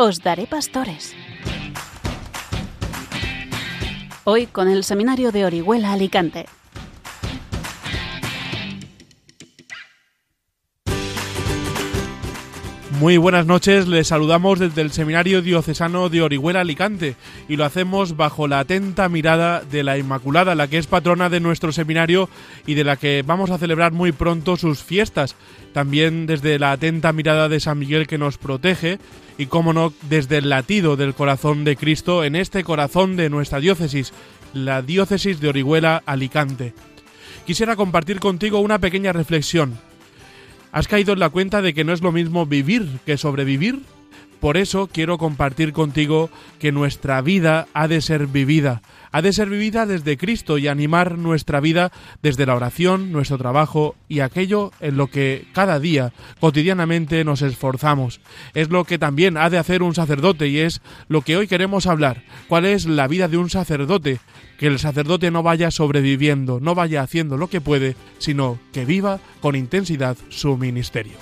Os daré pastores. Hoy con el Seminario de Orihuela Alicante. Muy buenas noches, les saludamos desde el Seminario Diocesano de Orihuela Alicante y lo hacemos bajo la atenta mirada de la Inmaculada, la que es patrona de nuestro seminario y de la que vamos a celebrar muy pronto sus fiestas. También desde la atenta mirada de San Miguel que nos protege y, como no, desde el latido del corazón de Cristo en este corazón de nuestra diócesis, la diócesis de Orihuela Alicante. Quisiera compartir contigo una pequeña reflexión ¿Has caído en la cuenta de que no es lo mismo vivir que sobrevivir? Por eso quiero compartir contigo que nuestra vida ha de ser vivida, ha de ser vivida desde Cristo y animar nuestra vida desde la oración, nuestro trabajo y aquello en lo que cada día, cotidianamente nos esforzamos. Es lo que también ha de hacer un sacerdote y es lo que hoy queremos hablar. ¿Cuál es la vida de un sacerdote? Que el sacerdote no vaya sobreviviendo, no vaya haciendo lo que puede, sino que viva con intensidad su ministerio.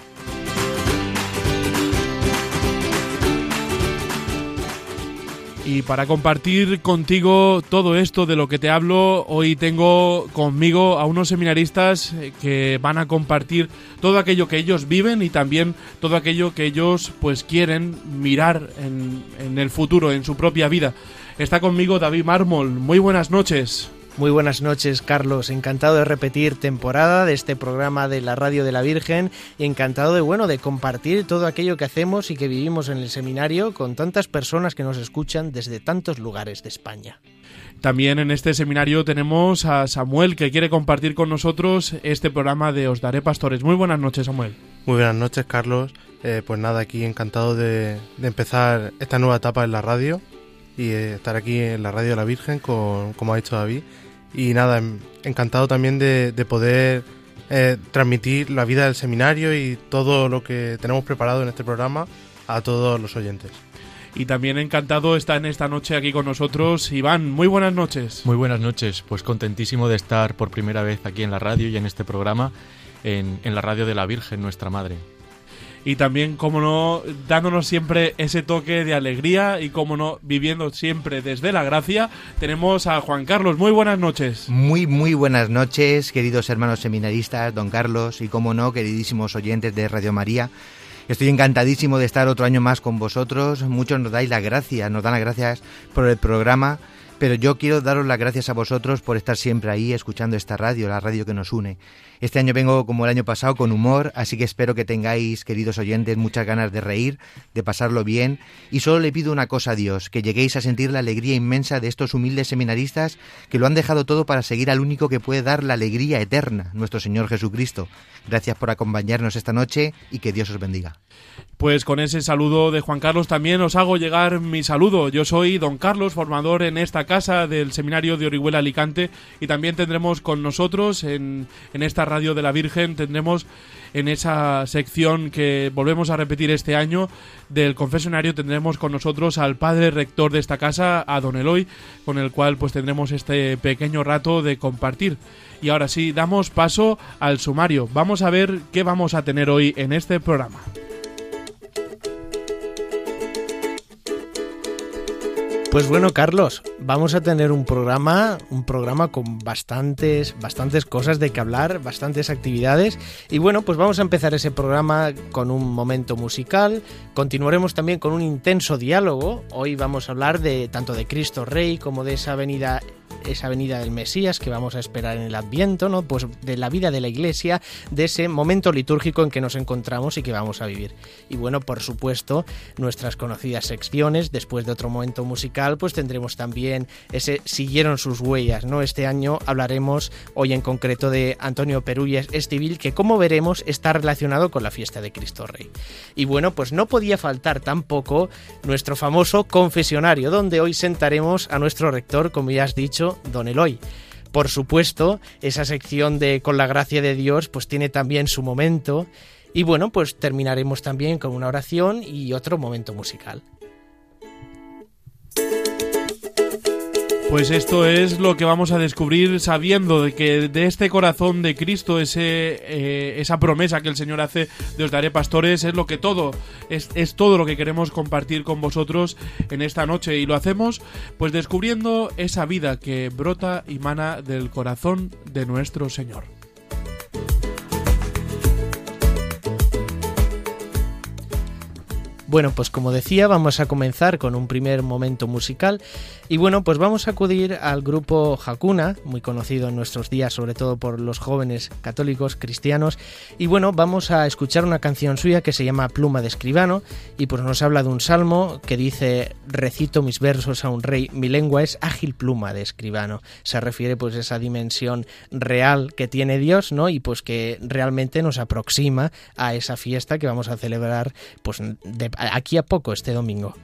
Y para compartir contigo todo esto de lo que te hablo, hoy tengo conmigo a unos seminaristas eh, que van a compartir todo aquello que ellos viven y también todo aquello que ellos pues quieren mirar en, en el futuro, en su propia vida. Está conmigo David Mármol. Muy buenas noches. Muy buenas noches, Carlos. Encantado de repetir temporada de este programa de la Radio de la Virgen y encantado de bueno de compartir todo aquello que hacemos y que vivimos en el seminario con tantas personas que nos escuchan desde tantos lugares de España. También en este seminario tenemos a Samuel que quiere compartir con nosotros este programa de Os Daré Pastores. Muy buenas noches, Samuel. Muy buenas noches, Carlos. Eh, pues nada, aquí encantado de, de empezar esta nueva etapa en la radio y estar aquí en la Radio de la Virgen, con, como ha dicho David. Y nada, encantado también de, de poder eh, transmitir la vida del seminario y todo lo que tenemos preparado en este programa a todos los oyentes. Y también encantado está en esta noche aquí con nosotros Iván. Muy buenas noches. Muy buenas noches. Pues contentísimo de estar por primera vez aquí en la radio y en este programa, en, en la radio de la Virgen, nuestra Madre y también, como no, dándonos siempre ese toque de alegría y, como no, viviendo siempre desde la gracia, tenemos a Juan Carlos. Muy buenas noches. Muy, muy buenas noches, queridos hermanos seminaristas, don Carlos, y, como no, queridísimos oyentes de Radio María. Estoy encantadísimo de estar otro año más con vosotros. Muchos nos dais las gracias, nos dan las gracias por el programa. Pero yo quiero daros las gracias a vosotros por estar siempre ahí escuchando esta radio, la radio que nos une. Este año vengo como el año pasado con humor, así que espero que tengáis, queridos oyentes, muchas ganas de reír, de pasarlo bien, y solo le pido una cosa a Dios, que lleguéis a sentir la alegría inmensa de estos humildes seminaristas que lo han dejado todo para seguir al único que puede dar la alegría eterna, nuestro Señor Jesucristo. Gracias por acompañarnos esta noche y que Dios os bendiga. Pues con ese saludo de Juan Carlos también os hago llegar mi saludo. Yo soy don Carlos, formador en esta casa del Seminario de Orihuela Alicante y también tendremos con nosotros en, en esta Radio de la Virgen, tendremos en esa sección que volvemos a repetir este año del confesionario, tendremos con nosotros al padre rector de esta casa, a don Eloy, con el cual pues tendremos este pequeño rato de compartir. Y ahora sí, damos paso al sumario. Vamos a ver qué vamos a tener hoy en este programa. Pues bueno, Carlos, vamos a tener un programa, un programa con bastantes, bastantes cosas de que hablar, bastantes actividades. Y bueno, pues vamos a empezar ese programa con un momento musical. Continuaremos también con un intenso diálogo. Hoy vamos a hablar de tanto de Cristo Rey como de esa venida esa venida del Mesías que vamos a esperar en el Adviento, ¿no? Pues de la vida de la Iglesia, de ese momento litúrgico en que nos encontramos y que vamos a vivir. Y bueno, por supuesto, nuestras conocidas secciones, después de otro momento musical, pues tendremos también ese siguieron sus huellas, ¿no? Este año hablaremos hoy en concreto de Antonio Perulles Estivil, que como veremos está relacionado con la fiesta de Cristo Rey. Y bueno, pues no podía faltar tampoco nuestro famoso confesionario, donde hoy sentaremos a nuestro rector, como ya has dicho, don Eloy. Por supuesto, esa sección de Con la gracia de Dios pues tiene también su momento y bueno, pues terminaremos también con una oración y otro momento musical. Pues esto es lo que vamos a descubrir sabiendo de que de este corazón de Cristo, ese, eh, esa promesa que el Señor hace de os daré pastores, es lo que todo, es, es todo lo que queremos compartir con vosotros en esta noche. Y lo hacemos pues descubriendo esa vida que brota y mana del corazón de nuestro Señor. Bueno, pues como decía, vamos a comenzar con un primer momento musical y bueno, pues vamos a acudir al grupo Hakuna, muy conocido en nuestros días, sobre todo por los jóvenes católicos cristianos, y bueno, vamos a escuchar una canción suya que se llama Pluma de Escribano y pues nos habla de un salmo que dice recito mis versos a un rey, mi lengua es ágil pluma de escribano. Se refiere pues a esa dimensión real que tiene Dios, ¿no? Y pues que realmente nos aproxima a esa fiesta que vamos a celebrar pues de aquí a poco este domingo.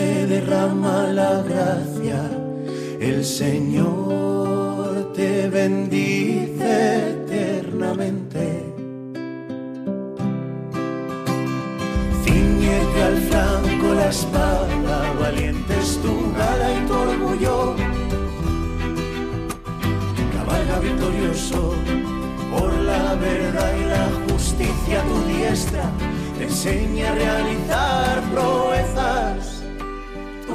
se derrama la gracia, el Señor te bendice eternamente. Ciñete al flanco la espada, valiente es tu gala y tu orgullo. Cabalga victorioso por la verdad y la justicia tu diestra, te enseña a realizar proezas.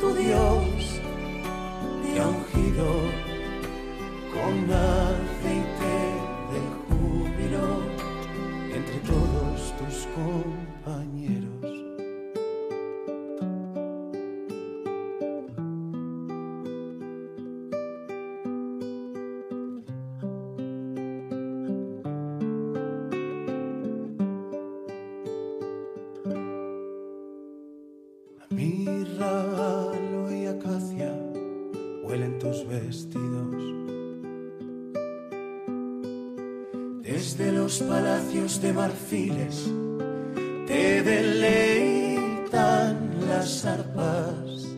tu Dios te ha ungido con aceite de júbilo entre todos tus. Te deleitan las arpas.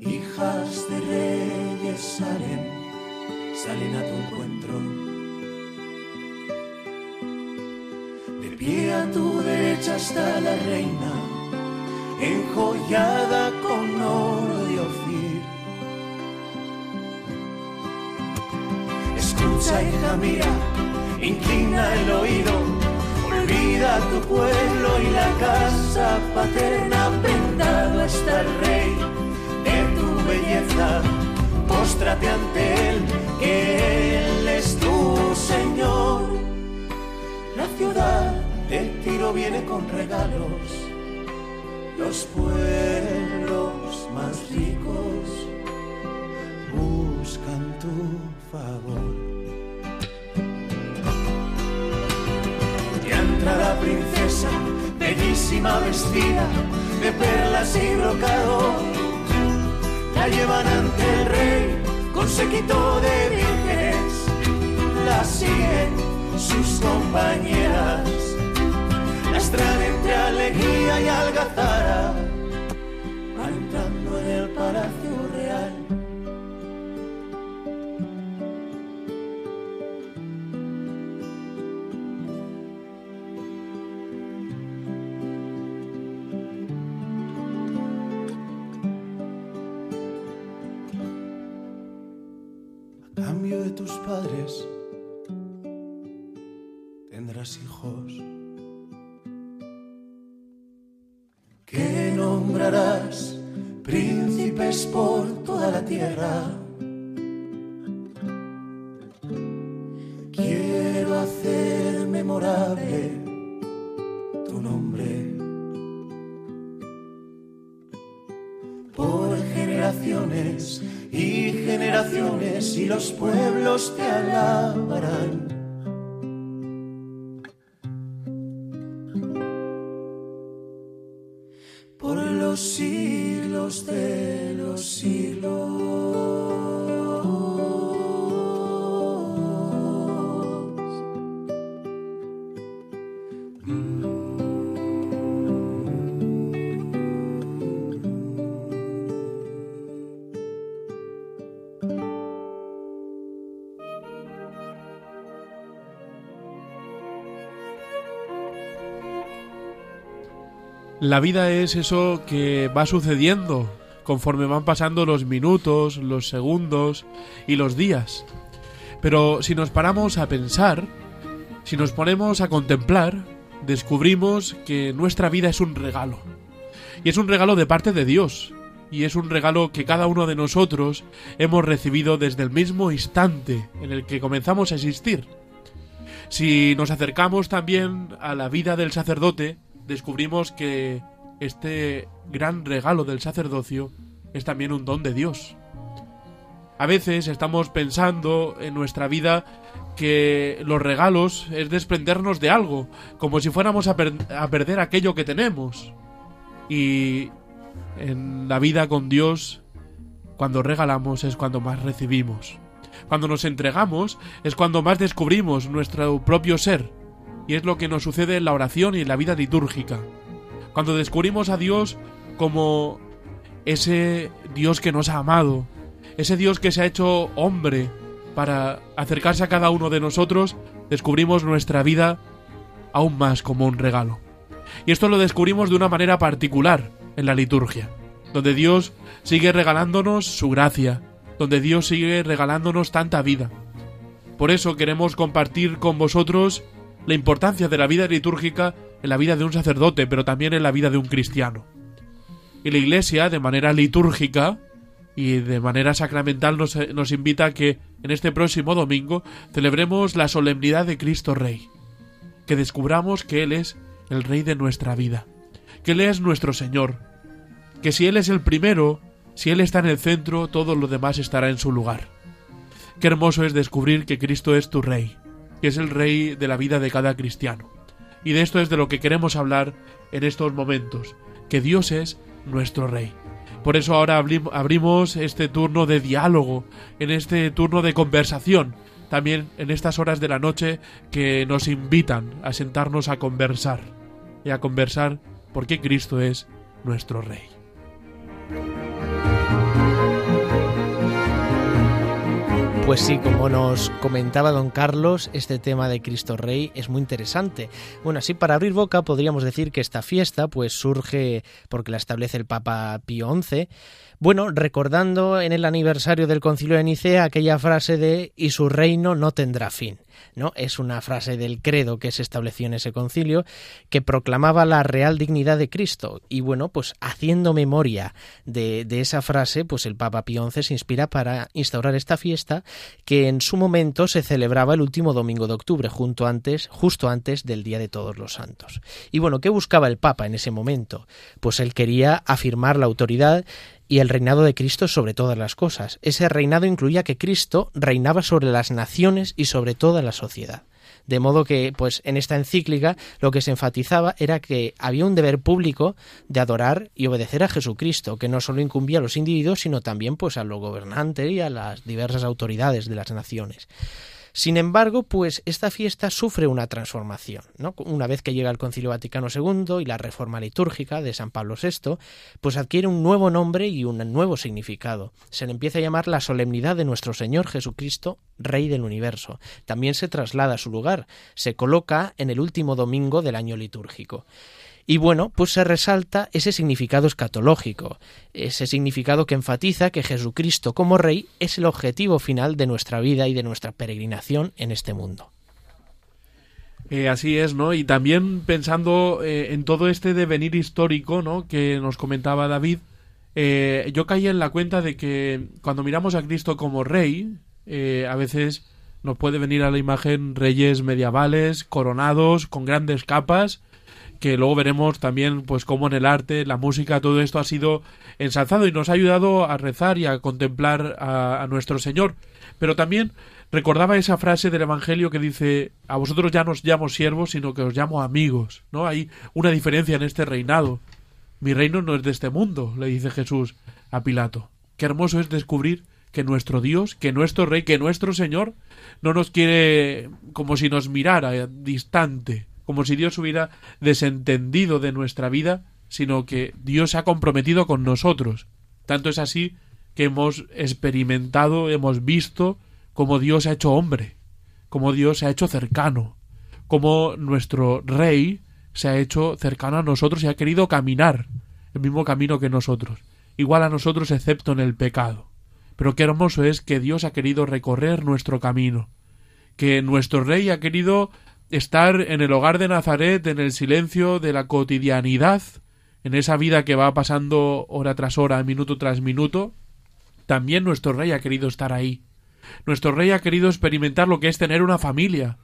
Hijas de reyes salen, salen a tu encuentro. De pie a tu derecha está la reina, enjollada con oro de Ofir. Escucha, hija mía inclina el oído, olvida tu pueblo y la casa paterna, prendado está el rey de tu belleza, póstrate ante él, que él es tu Señor. La ciudad de Tiro viene con regalos, los pueblos más ricos buscan tu favor. La princesa, bellísima vestida de perlas y brocado. La llevan ante el rey con sequito de vírgenes, la siguen sus compañeras, las traen entre alegría y algazara, cambio de tus padres tendrás hijos. Que nombrarás príncipes por toda la tierra. Quiero hacer memorable tu nombre. Por generaciones y generaciones y los pueblos te alabarán. La vida es eso que va sucediendo conforme van pasando los minutos, los segundos y los días. Pero si nos paramos a pensar, si nos ponemos a contemplar, descubrimos que nuestra vida es un regalo. Y es un regalo de parte de Dios. Y es un regalo que cada uno de nosotros hemos recibido desde el mismo instante en el que comenzamos a existir. Si nos acercamos también a la vida del sacerdote, descubrimos que este gran regalo del sacerdocio es también un don de Dios. A veces estamos pensando en nuestra vida que los regalos es desprendernos de algo, como si fuéramos a, per- a perder aquello que tenemos. Y en la vida con Dios, cuando regalamos es cuando más recibimos. Cuando nos entregamos es cuando más descubrimos nuestro propio ser. Y es lo que nos sucede en la oración y en la vida litúrgica. Cuando descubrimos a Dios como ese Dios que nos ha amado, ese Dios que se ha hecho hombre para acercarse a cada uno de nosotros, descubrimos nuestra vida aún más como un regalo. Y esto lo descubrimos de una manera particular en la liturgia, donde Dios sigue regalándonos su gracia, donde Dios sigue regalándonos tanta vida. Por eso queremos compartir con vosotros la importancia de la vida litúrgica en la vida de un sacerdote, pero también en la vida de un cristiano. Y la Iglesia, de manera litúrgica y de manera sacramental, nos, nos invita a que en este próximo domingo celebremos la solemnidad de Cristo Rey, que descubramos que Él es el Rey de nuestra vida, que Él es nuestro Señor, que si Él es el primero, si Él está en el centro, todo lo demás estará en su lugar. Qué hermoso es descubrir que Cristo es tu Rey, que es el Rey de la vida de cada cristiano. Y de esto es de lo que queremos hablar en estos momentos, que Dios es nuestro Rey. Por eso ahora abrim- abrimos este turno de diálogo, en este turno de conversación, también en estas horas de la noche que nos invitan a sentarnos a conversar y a conversar porque Cristo es nuestro Rey. Pues sí, como nos comentaba don Carlos, este tema de Cristo Rey es muy interesante. Bueno, así para abrir boca podríamos decir que esta fiesta pues surge porque la establece el Papa Pío XI, bueno, recordando en el aniversario del Concilio de Nicea aquella frase de y su reino no tendrá fin. ¿No? Es una frase del credo que se estableció en ese concilio que proclamaba la real dignidad de Cristo. Y bueno, pues haciendo memoria de, de esa frase, pues el Papa Pío XI se inspira para instaurar esta fiesta que en su momento se celebraba el último domingo de octubre, junto antes, justo antes del Día de Todos los Santos. Y bueno, ¿qué buscaba el Papa en ese momento? Pues él quería afirmar la autoridad y el reinado de Cristo sobre todas las cosas. Ese reinado incluía que Cristo reinaba sobre las naciones y sobre toda la sociedad. De modo que, pues, en esta encíclica lo que se enfatizaba era que había un deber público de adorar y obedecer a Jesucristo, que no solo incumbía a los individuos, sino también, pues, a los gobernantes y a las diversas autoridades de las naciones. Sin embargo, pues esta fiesta sufre una transformación. Una vez que llega el Concilio Vaticano II y la reforma litúrgica de San Pablo VI, pues adquiere un nuevo nombre y un nuevo significado. Se le empieza a llamar la solemnidad de nuestro Señor Jesucristo, Rey del universo. También se traslada a su lugar, se coloca en el último domingo del año litúrgico. Y bueno, pues se resalta ese significado escatológico, ese significado que enfatiza que Jesucristo como Rey es el objetivo final de nuestra vida y de nuestra peregrinación en este mundo. Eh, así es, ¿no? Y también pensando eh, en todo este devenir histórico, ¿no? Que nos comentaba David, eh, yo caí en la cuenta de que cuando miramos a Cristo como rey, a veces nos puede venir a la imagen reyes medievales, coronados, con grandes capas, que luego veremos también pues cómo en el arte, la música, todo esto ha sido ensalzado y nos ha ayudado a rezar y a contemplar a, nuestro Señor. Pero también recordaba esa frase del Evangelio que dice a vosotros ya no os llamo siervos, sino que os llamo amigos. ¿No? Hay una diferencia en este reinado. Mi reino no es de este mundo, le dice Jesús a Pilato. Qué hermoso es descubrir que nuestro Dios, que nuestro Rey, que nuestro Señor no nos quiere como si nos mirara distante, como si Dios hubiera desentendido de nuestra vida, sino que Dios se ha comprometido con nosotros. Tanto es así que hemos experimentado, hemos visto cómo Dios ha hecho hombre, cómo Dios se ha hecho cercano, cómo nuestro Rey se ha hecho cercano a nosotros y ha querido caminar el mismo camino que nosotros, igual a nosotros excepto en el pecado. Pero qué hermoso es que Dios ha querido recorrer nuestro camino, que nuestro Rey ha querido estar en el hogar de Nazaret, en el silencio de la cotidianidad, en esa vida que va pasando hora tras hora, minuto tras minuto, también nuestro Rey ha querido estar ahí. Nuestro Rey ha querido experimentar lo que es tener una familia,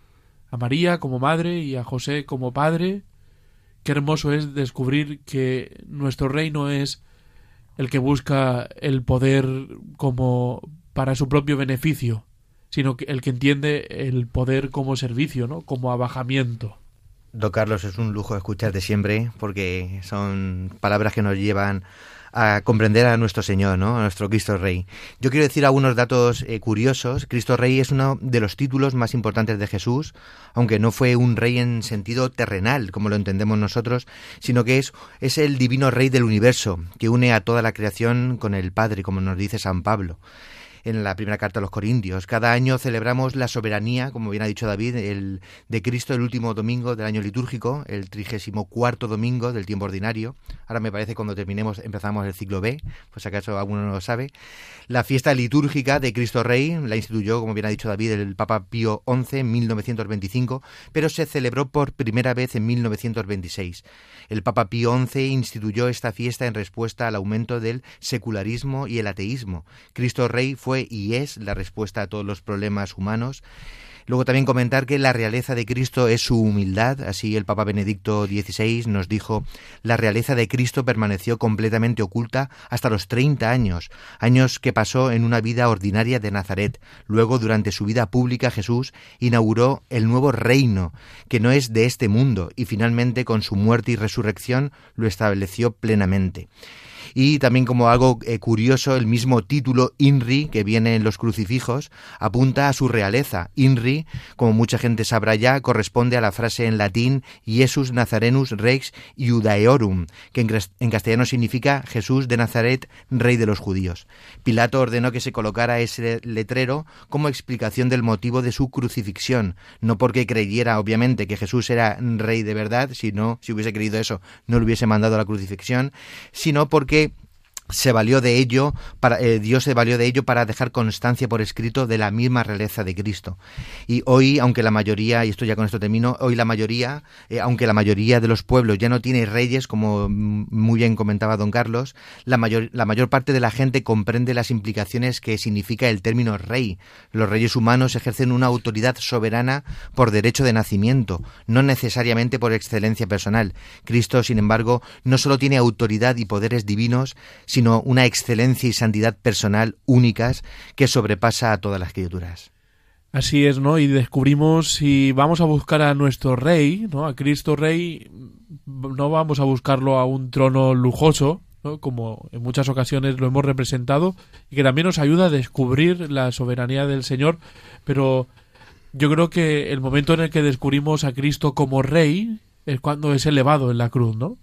a María como madre y a José como padre. Qué hermoso es descubrir que nuestro Rey no es el que busca el poder como para su propio beneficio, sino que el que entiende el poder como servicio, ¿no? Como abajamiento. Don Carlos, es un lujo escucharte siempre porque son palabras que nos llevan a comprender a nuestro Señor, ¿no? a nuestro Cristo Rey. Yo quiero decir algunos datos eh, curiosos. Cristo Rey es uno de los títulos más importantes de Jesús, aunque no fue un rey en sentido terrenal, como lo entendemos nosotros, sino que es, es el divino Rey del universo, que une a toda la creación con el Padre, como nos dice San Pablo en la primera carta a los Corintios. Cada año celebramos la soberanía, como bien ha dicho David, el, de Cristo el último domingo del año litúrgico, el trigésimo cuarto domingo del tiempo ordinario. Ahora me parece cuando terminemos empezamos el ciclo B, pues acaso alguno no lo sabe. La fiesta litúrgica de Cristo Rey la instituyó, como bien ha dicho David, el Papa Pío XI en 1925, pero se celebró por primera vez en 1926. El Papa Pío XI instituyó esta fiesta en respuesta al aumento del secularismo y el ateísmo. Cristo Rey fue y es la respuesta a todos los problemas humanos Luego también comentar que la realeza de Cristo es su humildad, así el Papa Benedicto XVI nos dijo, la realeza de Cristo permaneció completamente oculta hasta los 30 años, años que pasó en una vida ordinaria de Nazaret. Luego, durante su vida pública, Jesús inauguró el nuevo reino, que no es de este mundo, y finalmente con su muerte y resurrección lo estableció plenamente. Y también como algo eh, curioso, el mismo título INRI que viene en los crucifijos apunta a su realeza. INRI, como mucha gente sabrá ya, corresponde a la frase en latín Jesus Nazarenus Rex Iudaeorum, que en castellano significa Jesús de Nazaret, rey de los judíos. Pilato ordenó que se colocara ese letrero como explicación del motivo de su crucifixión, no porque creyera obviamente que Jesús era rey de verdad, sino si hubiese creído eso no le hubiese mandado a la crucifixión, sino porque que se valió de ello para eh, Dios se valió de ello para dejar constancia por escrito de la misma realeza de Cristo. Y hoy aunque la mayoría y esto ya con esto termino hoy la mayoría eh, aunque la mayoría de los pueblos ya no tiene reyes como muy bien comentaba don Carlos la mayor la mayor parte de la gente comprende las implicaciones que significa el término rey. Los reyes humanos ejercen una autoridad soberana por derecho de nacimiento no necesariamente por excelencia personal. Cristo sin embargo no solo tiene autoridad y poderes divinos sino una excelencia y santidad personal únicas que sobrepasa a todas las criaturas. Así es, ¿no? Y descubrimos si vamos a buscar a nuestro rey, ¿no? A Cristo Rey, no vamos a buscarlo a un trono lujoso, ¿no? como en muchas ocasiones lo hemos representado, y que también nos ayuda a descubrir la soberanía del Señor, pero yo creo que el momento en el que descubrimos a Cristo como rey es cuando es elevado en la cruz, ¿no?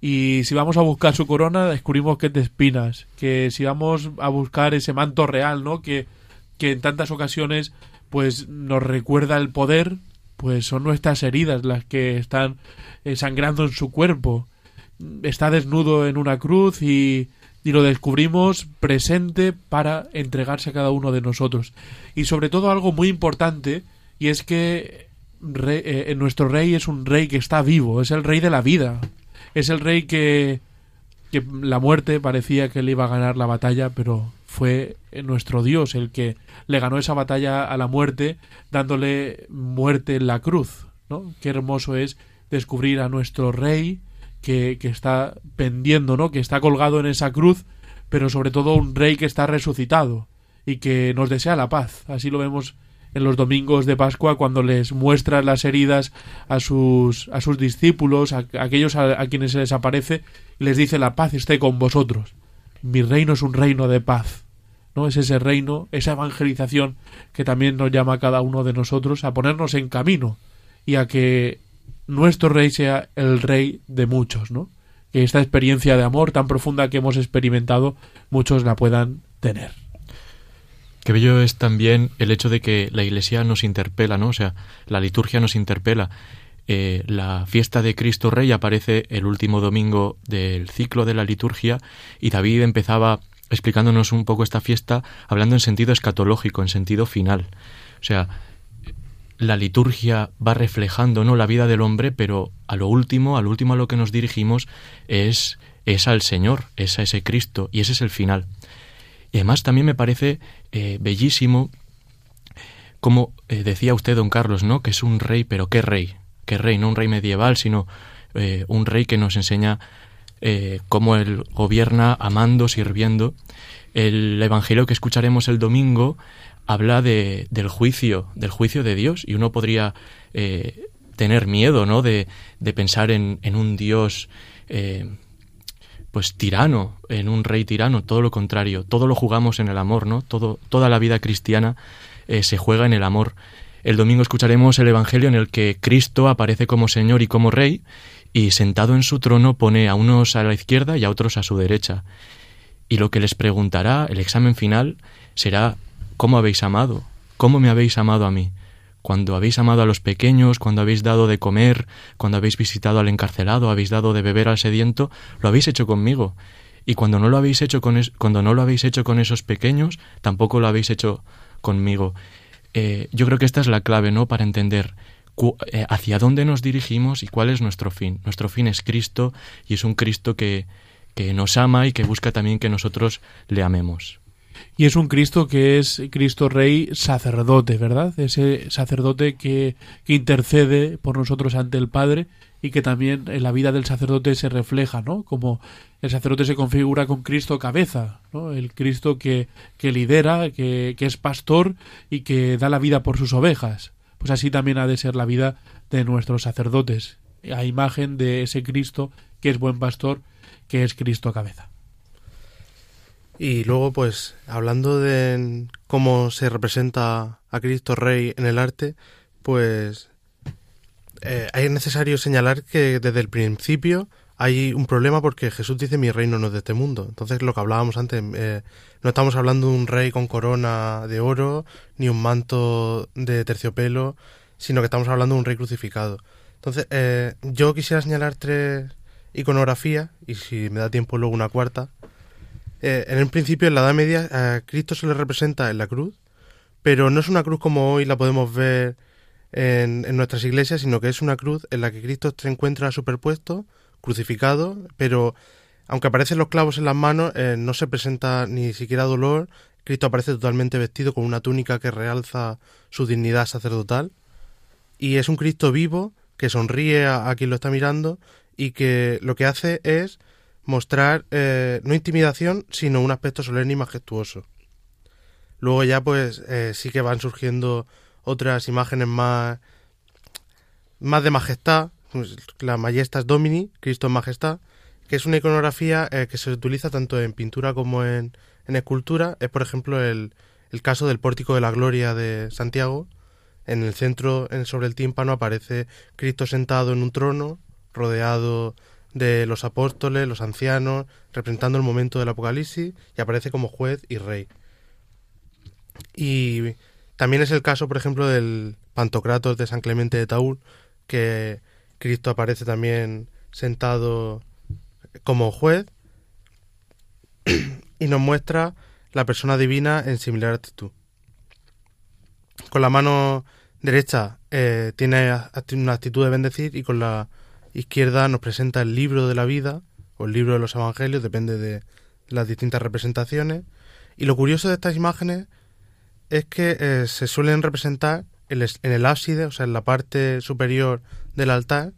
Y si vamos a buscar su corona, descubrimos que es de espinas. Que si vamos a buscar ese manto real, ¿no? Que, que en tantas ocasiones pues nos recuerda el poder, pues son nuestras heridas las que están eh, sangrando en su cuerpo. Está desnudo en una cruz y, y lo descubrimos presente para entregarse a cada uno de nosotros. Y sobre todo algo muy importante, y es que re- eh, nuestro rey es un rey que está vivo, es el rey de la vida, es el rey que, que la muerte parecía que le iba a ganar la batalla, pero fue nuestro Dios el que le ganó esa batalla a la muerte, dándole muerte en la cruz. ¿no? Qué hermoso es descubrir a nuestro rey que, que está pendiendo, ¿no? que está colgado en esa cruz, pero sobre todo un rey que está resucitado y que nos desea la paz. Así lo vemos en los domingos de Pascua cuando les muestra las heridas a sus, a sus discípulos, a, aquellos a, a quienes se les aparece, y les dice la paz esté con vosotros. Mi reino es un reino de paz. ¿no? Es ese reino, esa evangelización que también nos llama a cada uno de nosotros a ponernos en camino y a que nuestro rey sea el rey de muchos, ¿no? Que esta experiencia de amor tan profunda que hemos experimentado, muchos la puedan tener. Qué bello es también el hecho de que la Iglesia nos interpela, ¿no? O sea, la liturgia nos interpela. Eh, la fiesta de Cristo Rey aparece el último domingo del ciclo de la liturgia y David empezaba explicándonos un poco esta fiesta hablando en sentido escatológico, en sentido final. O sea, la liturgia va reflejando no la vida del hombre, pero a lo último, al último a lo que nos dirigimos es, es al Señor, es a ese Cristo, y ese es el final. Y además también me parece eh, bellísimo, como eh, decía usted, don Carlos, ¿no? Que es un rey, pero qué rey, qué rey, no un rey medieval, sino eh, un rey que nos enseña cómo él gobierna amando, sirviendo. El evangelio que escucharemos el domingo habla de, del juicio, del juicio de Dios, y uno podría tener miedo, ¿no? De, de pensar en, en un Dios pues tirano, en un rey tirano, todo lo contrario, todo lo jugamos en el amor, ¿no? Todo, toda la vida cristiana eh, se juega en el amor. El domingo escucharemos el Evangelio en el que Cristo aparece como Señor y como Rey, y sentado en su trono pone a unos a la izquierda y a otros a su derecha. Y lo que les preguntará, el examen final, será ¿cómo habéis amado? ¿Cómo me habéis amado a mí? Cuando habéis amado a los pequeños, cuando habéis dado de comer, cuando habéis visitado al encarcelado, habéis dado de beber al sediento, lo habéis hecho conmigo. Y cuando no lo habéis hecho con es- cuando no lo habéis hecho con esos pequeños, tampoco lo habéis hecho conmigo. Eh, yo creo que esta es la clave, ¿no? Para entender eh, hacia dónde nos dirigimos y cuál es nuestro fin. Nuestro fin es Cristo y es un Cristo que, que nos ama y que busca también que nosotros le amemos. Y es un Cristo que es Cristo Rey sacerdote, ¿verdad? Ese sacerdote que, que intercede por nosotros ante el Padre y que también en la vida del sacerdote se refleja, ¿no? Como el sacerdote se configura con Cristo cabeza, ¿no? El Cristo que, que lidera, que, que es pastor y que da la vida por sus ovejas. Pues así también ha de ser la vida de nuestros sacerdotes, a imagen de ese Cristo que es buen pastor, que es Cristo cabeza. Y luego, pues, hablando de cómo se representa a Cristo Rey en el arte, pues eh, es necesario señalar que desde el principio hay un problema porque Jesús dice mi reino no es de este mundo. Entonces, lo que hablábamos antes, eh, no estamos hablando de un rey con corona de oro, ni un manto de terciopelo, sino que estamos hablando de un rey crucificado. Entonces, eh, yo quisiera señalar tres iconografías, y si me da tiempo luego una cuarta, eh, en el principio, en la Edad Media, a Cristo se le representa en la cruz, pero no es una cruz como hoy la podemos ver en, en nuestras iglesias, sino que es una cruz en la que Cristo se encuentra superpuesto, crucificado, pero aunque aparecen los clavos en las manos, eh, no se presenta ni siquiera dolor. Cristo aparece totalmente vestido con una túnica que realza su dignidad sacerdotal. Y es un Cristo vivo que sonríe a, a quien lo está mirando y que lo que hace es mostrar eh, no intimidación, sino un aspecto solemne y majestuoso. Luego ya pues eh, sí que van surgiendo otras imágenes más, más de majestad, pues, la Majestas Domini, Cristo en Majestad, que es una iconografía eh, que se utiliza tanto en pintura como en, en escultura. Es por ejemplo el, el caso del Pórtico de la Gloria de Santiago. En el centro, en, sobre el tímpano, aparece Cristo sentado en un trono, rodeado de los apóstoles, los ancianos, representando el momento del Apocalipsis, y aparece como juez y rey. Y También es el caso, por ejemplo, del Pantocratos de San Clemente de Taúl, que Cristo aparece también sentado como juez y nos muestra la persona divina en similar actitud. Con la mano derecha eh, tiene una actitud de bendecir y con la izquierda nos presenta el libro de la vida o el libro de los evangelios, depende de las distintas representaciones. Y lo curioso de estas imágenes es que eh, se suelen representar en el ábside, o sea, en la parte superior del altar,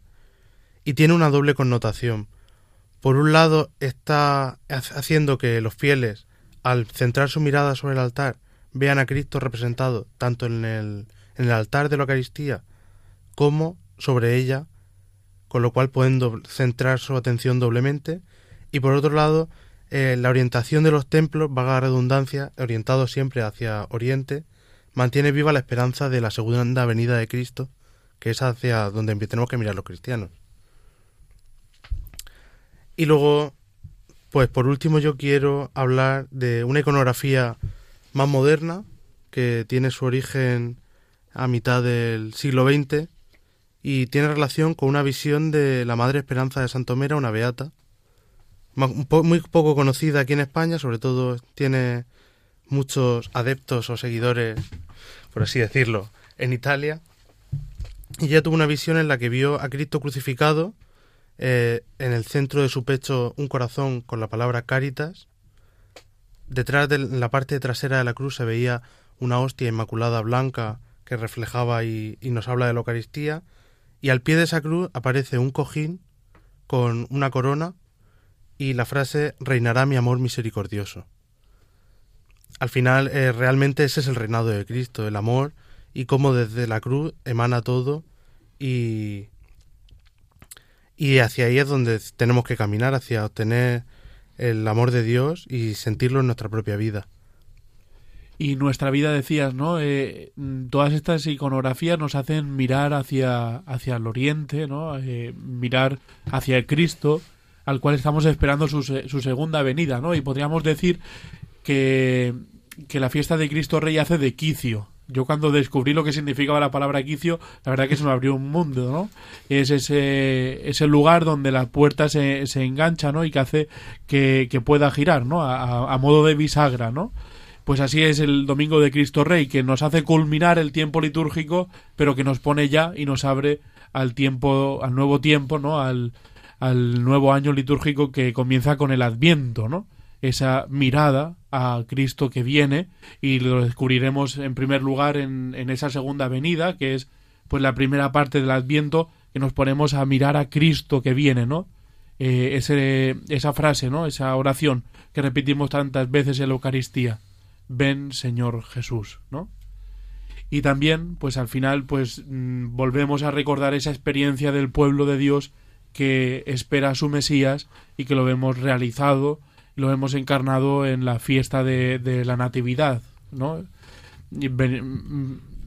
y tiene una doble connotación. Por un lado, está haciendo que los fieles, al centrar su mirada sobre el altar, vean a Cristo representado tanto en el, en el altar de la Eucaristía como sobre ella, con lo cual pueden centrar su atención doblemente. Y por otro lado, eh, la orientación de los templos, vaga redundancia, orientados siempre hacia Oriente, mantiene viva la esperanza de la segunda venida de Cristo, que es hacia donde tenemos que mirar los cristianos. Y luego, pues por último yo quiero hablar de una iconografía más moderna, que tiene su origen a mitad del siglo XX y tiene relación con una visión de la Madre Esperanza de Santomera, una beata, muy poco conocida aquí en España, sobre todo tiene muchos adeptos o seguidores, por así decirlo, en Italia. Y ella tuvo una visión en la que vio a Cristo crucificado, eh, en el centro de su pecho un corazón con la palabra Caritas. Detrás de la parte trasera de la cruz se veía una hostia inmaculada blanca que reflejaba y, y nos habla de la Eucaristía. Y al pie de esa cruz aparece un cojín con una corona y la frase reinará mi amor misericordioso. Al final, eh, realmente ese es el reinado de Cristo, el amor y cómo desde la cruz emana todo y, y hacia ahí es donde tenemos que caminar, hacia obtener el amor de Dios y sentirlo en nuestra propia vida. Y nuestra vida, decías, ¿no? Eh, todas estas iconografías nos hacen mirar hacia, hacia el oriente, ¿no? Eh, mirar hacia el Cristo, al cual estamos esperando su, su segunda venida, ¿no? Y podríamos decir que, que la fiesta de Cristo Rey hace de quicio. Yo cuando descubrí lo que significaba la palabra quicio, la verdad que se me abrió un mundo, ¿no? Es ese, ese lugar donde la puerta se, se engancha, ¿no? Y que hace que, que pueda girar, ¿no? A, a, modo de bisagra, ¿no? Pues así es el Domingo de Cristo Rey, que nos hace culminar el tiempo litúrgico, pero que nos pone ya y nos abre al tiempo, al nuevo tiempo, ¿no? Al, nuevo año litúrgico que comienza con el Adviento, ¿no? esa mirada a Cristo que viene y lo descubriremos en primer lugar en, en, esa segunda venida que es pues la primera parte del Adviento que nos ponemos a mirar a Cristo que viene, ¿no? Eh, ese, esa frase, ¿no? Esa oración que repetimos tantas veces en la Eucaristía. Ven, Señor Jesús, ¿no? Y también, pues al final, pues mmm, volvemos a recordar esa experiencia del pueblo de Dios que espera a su Mesías y que lo vemos realizado lo hemos encarnado en la fiesta de, la Natividad, ¿no?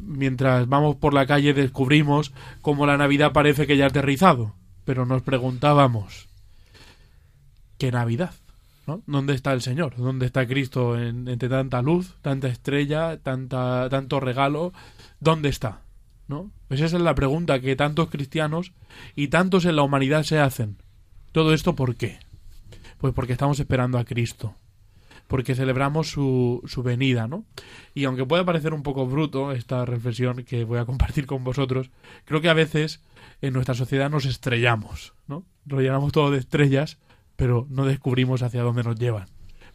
Mientras vamos por la calle descubrimos cómo la Navidad parece que ya ha aterrizado, pero nos preguntábamos, ¿qué Navidad? ¿Dónde está el Señor? ¿Dónde está Cristo en, entre tanta luz, tanta estrella, tanta, tanto regalo? ¿Dónde está? ¿No? Pues esa es la pregunta que tantos cristianos y tantos en la humanidad se hacen. ¿Todo esto por qué? Pues porque estamos esperando a Cristo. Porque celebramos su, su venida, ¿no? Y aunque pueda parecer un poco bruto esta reflexión que voy a compartir con vosotros, creo que a veces en nuestra sociedad nos estrellamos, ¿no? Lo llenamos todo de estrellas, pero no descubrimos hacia dónde nos llevan.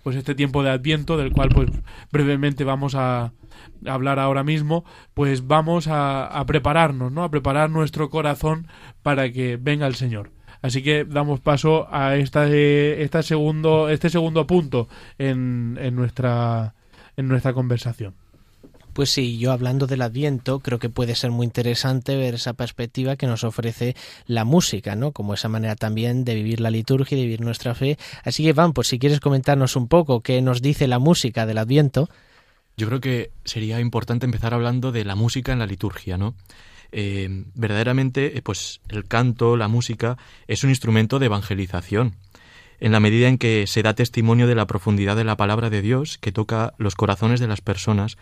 Pues este tiempo de Adviento, del cual pues brevemente vamos a hablar ahora mismo, pues vamos a, prepararnos, ¿no? A preparar nuestro corazón para que venga el Señor. Así que damos paso a esta, esta segundo, este segundo punto en, en, nuestra, en nuestra conversación. Pues sí, yo hablando del Adviento, creo que puede ser muy interesante ver esa perspectiva que nos ofrece la música, ¿no? Como esa manera también de vivir la liturgia y de vivir nuestra fe. Así que, Van, pues si quieres comentarnos un poco qué nos dice la música del Adviento. Yo creo que sería importante empezar hablando de la música en la liturgia, ¿no? eh, verdaderamente eh, pues el canto, la música, es un instrumento de evangelización. En la medida en que se da testimonio de la profundidad de la palabra de Dios, que toca los corazones de las personas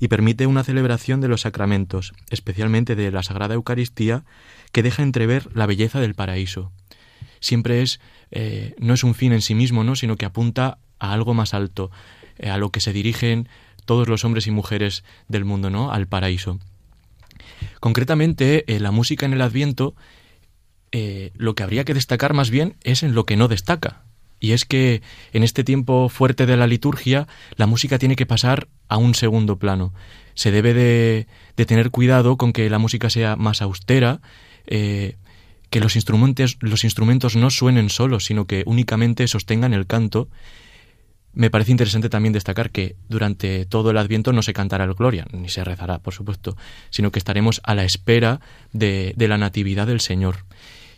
y permite una celebración de los sacramentos, especialmente de la Sagrada Eucaristía, que deja entrever la belleza del paraíso. Siempre es, eh, no es un fin en sí mismo, ¿no? sino que apunta a algo más alto, eh, a lo que se dirigen todos los hombres y mujeres del mundo, ¿no? al paraíso. Concretamente, eh, la música en el Adviento, lo que habría que destacar más bien es en lo que no destaca. Y es que en este tiempo fuerte de la liturgia, la música tiene que pasar a un segundo plano. Se debe de, tener cuidado con que la música sea más austera, que los instrumentos, los instrumentos no suenen solos, sino que únicamente sostengan el canto. Me parece interesante también destacar que durante todo el Adviento no se cantará el Gloria, ni se rezará, por supuesto, sino que estaremos a la espera de, de la Natividad del Señor.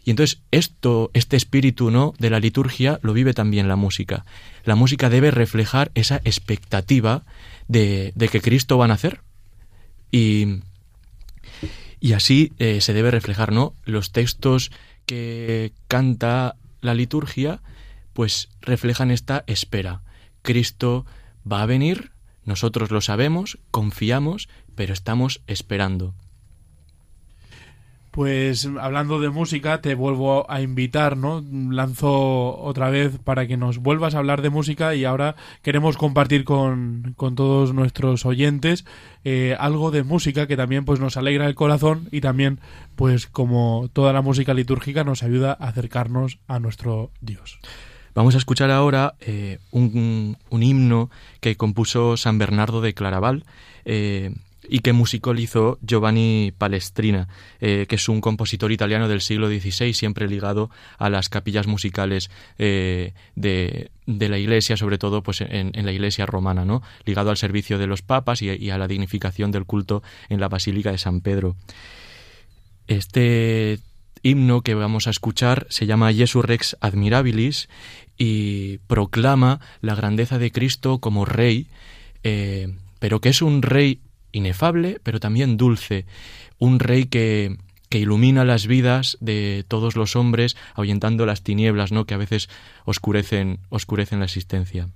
Y entonces esto, este espíritu ¿no? de la liturgia lo vive también la música. La música debe reflejar esa expectativa de, de que Cristo va a nacer. Y, y así eh, se debe reflejar, ¿no? Los textos que canta la liturgia, pues reflejan esta espera. Cristo va a venir, nosotros lo sabemos, confiamos, pero estamos esperando. Pues hablando de música, te vuelvo a invitar, ¿no? Lanzo otra vez para que nos vuelvas a hablar de música y ahora queremos compartir con, con todos nuestros oyentes eh, algo de música que también pues nos alegra el corazón y también pues como toda la música litúrgica nos ayuda a acercarnos a nuestro Dios. Vamos a escuchar ahora eh, un, un, himno que compuso San Bernardo de Claraval. Eh, y que musicalizó Giovanni Palestrina, eh, que es un compositor italiano del siglo XVI, siempre ligado a las capillas musicales eh, de, la Iglesia, sobre todo pues en, la Iglesia romana, ¿no? ligado al servicio de los papas y, a la dignificación del culto en la Basílica de San Pedro. Este himno que vamos a escuchar se llama Jesu Rex Admirabilis y proclama la grandeza de Cristo como Rey, eh, pero que es un Rey inefable, pero también dulce, un rey que, que ilumina las vidas de todos los hombres, ahuyentando las tinieblas, ¿no? que a veces oscurecen, oscurecen la existencia.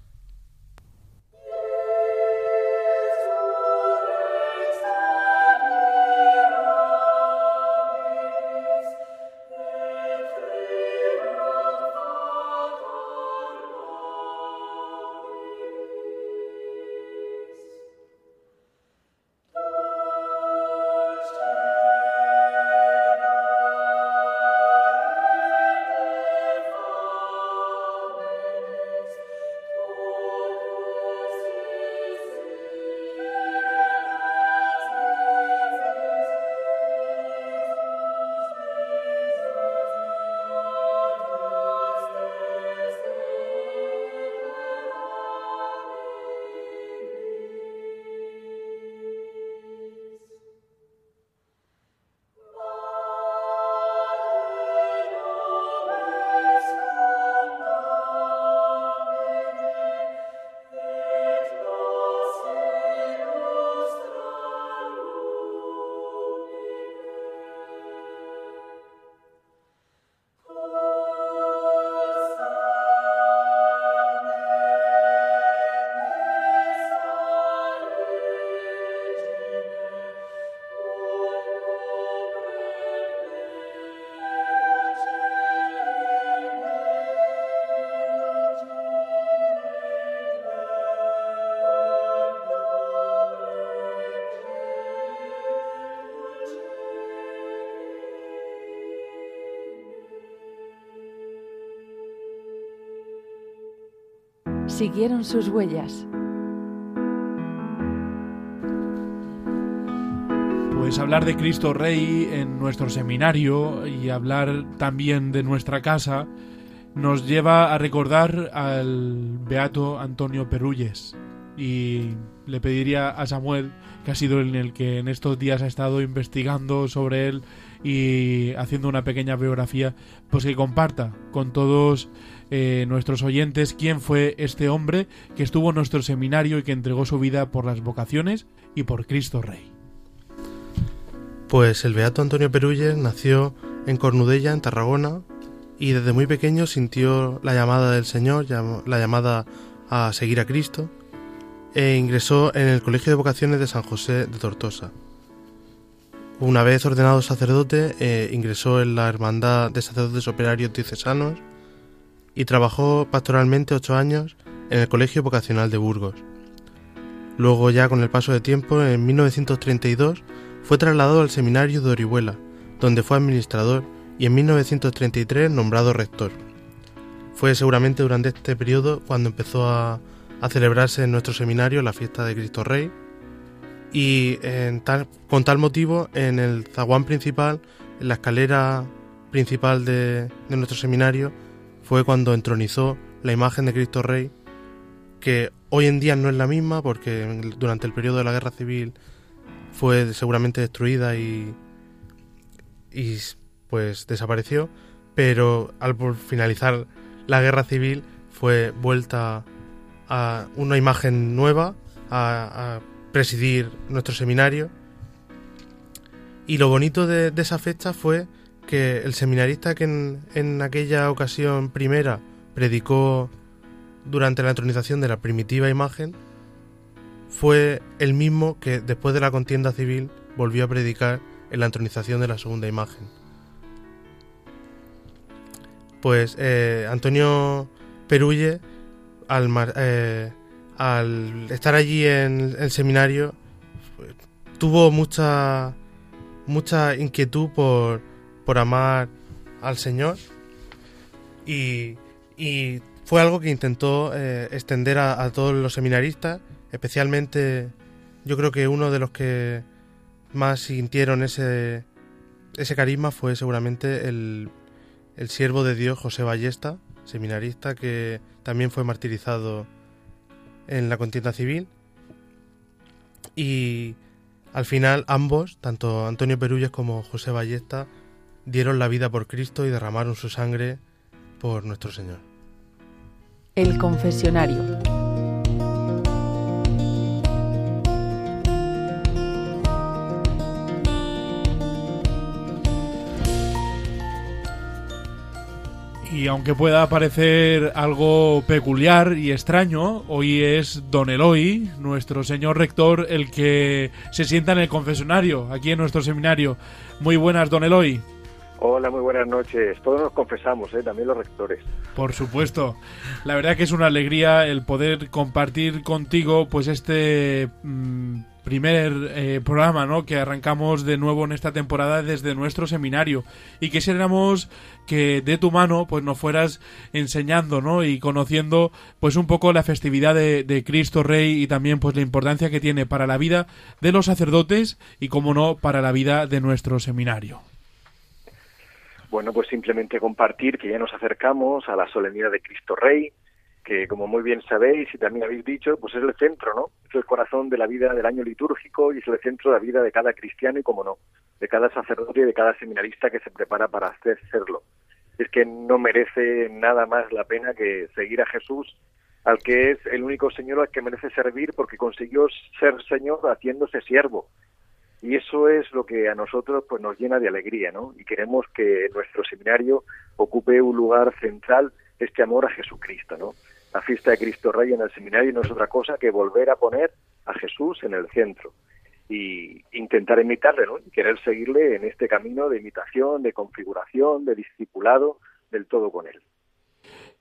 Siguieron sus huellas. Pues hablar de Cristo Rey en nuestro seminario y hablar también de nuestra casa nos lleva a recordar al beato Antonio Perulles y le pediría a Samuel, que ha sido el que en estos días ha estado investigando sobre él y haciendo una pequeña biografía, pues que comparta con todos eh, nuestros oyentes quién fue este hombre que estuvo en nuestro seminario y que entregó su vida por las vocaciones y por Cristo Rey. Pues el beato Antonio Perulles nació en Cornudella, en Tarragona, y desde muy pequeño sintió la llamada del Señor, la llamada a seguir a Cristo, e ingresó en el Colegio de Vocaciones de San José de Tortosa. Una vez ordenado sacerdote, eh, ingresó en la Hermandad de Sacerdotes Operarios Diocesanos y trabajó pastoralmente ocho años en el Colegio Vocacional de Burgos. Luego, ya con el paso de tiempo, en 1932 fue trasladado al seminario de Orihuela, donde fue administrador y en 1933 nombrado rector. Fue seguramente durante este periodo cuando empezó a, celebrarse en nuestro seminario la fiesta de Cristo Rey y con tal motivo en el zaguán principal, en la escalera principal de, nuestro seminario, fue cuando entronizó la imagen de Cristo Rey, que hoy en día no es la misma porque durante el periodo de la guerra civil fue seguramente destruida y, y pues desapareció, pero al finalizar la guerra civil fue vuelta a una imagen nueva, a, presidir nuestro seminario. Y lo bonito de, esa fecha fue que el seminarista que en, aquella ocasión primera predicó durante la entronización de la primitiva imagen fue el mismo que después de la contienda civil volvió a predicar en la entronización de la segunda imagen pues eh, Antonio Perulle, al, eh, al, estar allí en el seminario, tuvo mucha, mucha inquietud por, por amar al Señor y, y fue algo que intentó eh, extender a, a, todos los seminaristas, especialmente yo creo que uno de los que más sintieron ese, ese carisma fue seguramente el el siervo de Dios José Ballesta, seminarista que también fue martirizado en la contienda civil. Y al final ambos, tanto Antonio Perulles como José Ballesta, dieron la vida por Cristo y derramaron su sangre por nuestro Señor. El confesionario. Y aunque pueda parecer algo peculiar y extraño, hoy es Don Eloy, nuestro señor rector, el que se sienta en el confesionario, aquí en nuestro seminario. Muy buenas, Don Eloy. Hola, muy buenas noches. Todos nos confesamos, ¿eh? también los rectores. Por supuesto. La verdad que es una alegría el poder compartir contigo pues este mm, primer eh, programa ¿no? que arrancamos de nuevo en esta temporada desde nuestro seminario y quisiéramos que de tu mano pues nos fueras enseñando ¿no? y conociendo pues un poco la festividad de, de, Cristo Rey y también pues la importancia que tiene para la vida de los sacerdotes y como no para la vida de nuestro seminario. Bueno, pues simplemente compartir que ya nos acercamos a la solemnidad de Cristo Rey, que como muy bien sabéis y también habéis dicho, pues es el centro, ¿no? Es el corazón de la vida del año litúrgico y es el centro de la vida de cada cristiano y, como no, de cada sacerdote y de cada seminarista que se prepara para hacerlo. Es que no merece nada más la pena que seguir a Jesús, al que es el único Señor al que merece servir porque consiguió ser Señor haciéndose siervo y eso es lo que a nosotros pues nos llena de alegría, ¿no? Y queremos que nuestro seminario ocupe un lugar central este amor a Jesucristo, ¿no? La fiesta de Cristo Rey en el seminario no es otra cosa que volver a poner a Jesús en el centro y intentar imitarle, ¿no? Y querer seguirle en este camino de imitación, de configuración, de discipulado del todo con él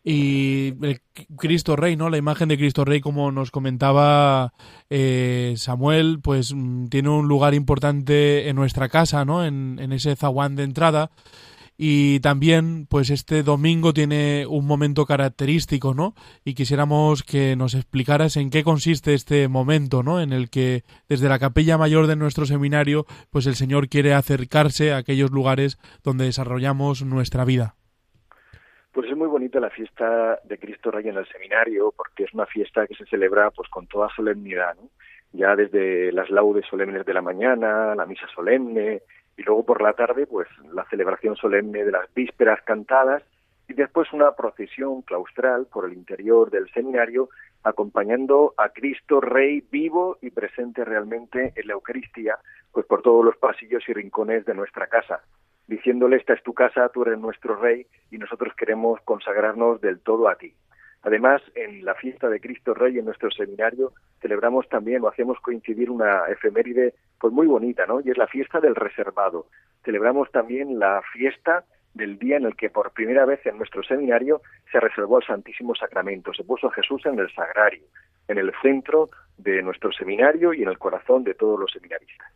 y el Cristo Rey, ¿no? La imagen de Cristo Rey, como nos comentaba eh, Samuel, pues mm, tiene un lugar importante en nuestra casa, ¿no? En, en, ese zaguán de entrada. Y también, pues este domingo tiene un momento característico, ¿no? Y quisiéramos que nos explicaras en qué consiste este momento, ¿no? En el que desde la capilla mayor de nuestro seminario, pues el Señor quiere acercarse a aquellos lugares donde desarrollamos nuestra vida. Pues es muy bonita la fiesta de Cristo Rey en el seminario, porque es una fiesta que se celebra pues con toda solemnidad, ¿no? ya desde las laudes solemnes de la mañana, la misa solemne, y luego por la tarde, pues la celebración solemne de las vísperas cantadas, y después una procesión claustral por el interior del seminario, acompañando a Cristo Rey vivo y presente realmente en la Eucaristía, pues por todos los pasillos y rincones de nuestra casa, diciéndole esta es tu casa, tú eres nuestro rey y nosotros queremos consagrarnos del todo a ti. Además, en la fiesta de Cristo Rey en nuestro seminario celebramos también o hacemos coincidir una efeméride pues muy bonita, ¿no? Y es la fiesta del reservado. Celebramos también la fiesta del día en el que por primera vez en nuestro seminario se reservó el Santísimo Sacramento, se puso a Jesús en el sagrario, en el centro de nuestro seminario y en el corazón de todos los seminaristas.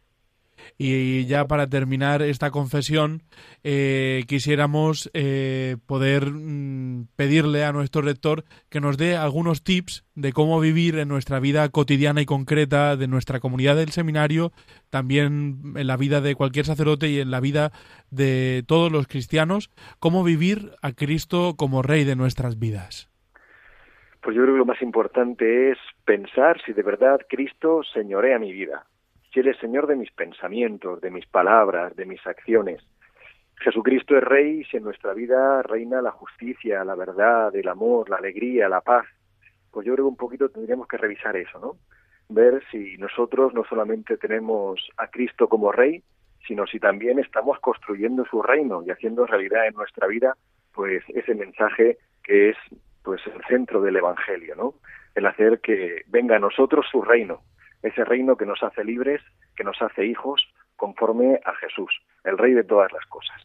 Y ya para terminar esta confesión, eh, quisiéramos eh, poder mm, pedirle a nuestro rector que nos dé algunos tips de cómo vivir en nuestra vida cotidiana y concreta de nuestra comunidad del seminario, también en la vida de cualquier sacerdote y en la vida de todos los cristianos, cómo vivir a Cristo como Rey de nuestras vidas. Pues yo creo que lo más importante es pensar si de verdad Cristo señorea mi vida si Él es Señor de mis pensamientos, de mis palabras, de mis acciones. Jesucristo es Rey y si en nuestra vida reina la justicia, la verdad, el amor, la alegría, la paz. Pues yo creo que un poquito tendríamos que revisar eso, ¿no? Ver si nosotros no solamente tenemos a Cristo como Rey, sino si también estamos construyendo su reino y haciendo realidad en nuestra vida, pues ese mensaje que es pues el centro del Evangelio, ¿no? El hacer que venga a nosotros su reino, ese reino que nos hace libres, que nos hace hijos, conforme a Jesús, el Rey de todas las cosas.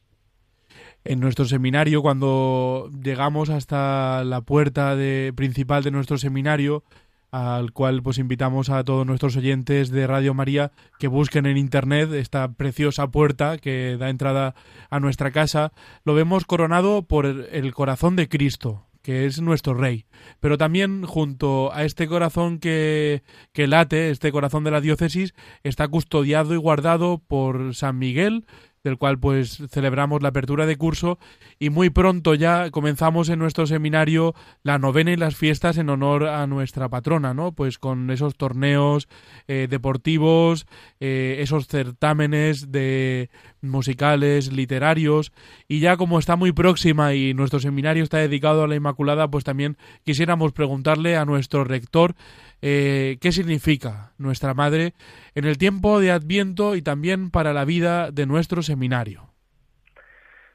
En nuestro seminario, cuando llegamos hasta la puerta principal de nuestro seminario, al cual pues invitamos a todos nuestros oyentes de Radio María que busquen en internet esta preciosa puerta que da entrada a nuestra casa, lo vemos coronado por el corazón de Cristo, que es nuestro rey. Pero también junto a este corazón que, que late, este corazón de la diócesis, está custodiado y guardado por San Miguel, del cual pues celebramos la apertura de curso y muy pronto ya comenzamos en nuestro seminario la novena y las fiestas en honor a nuestra patrona, ¿no? Pues con esos torneos eh, deportivos, eh, esos certámenes de musicales, literarios y ya como está muy próxima y nuestro seminario está dedicado a la Inmaculada, pues también quisiéramos preguntarle a nuestro rector eh, qué significa nuestra Madre en el tiempo de Adviento y también para la vida de nuestro seminario.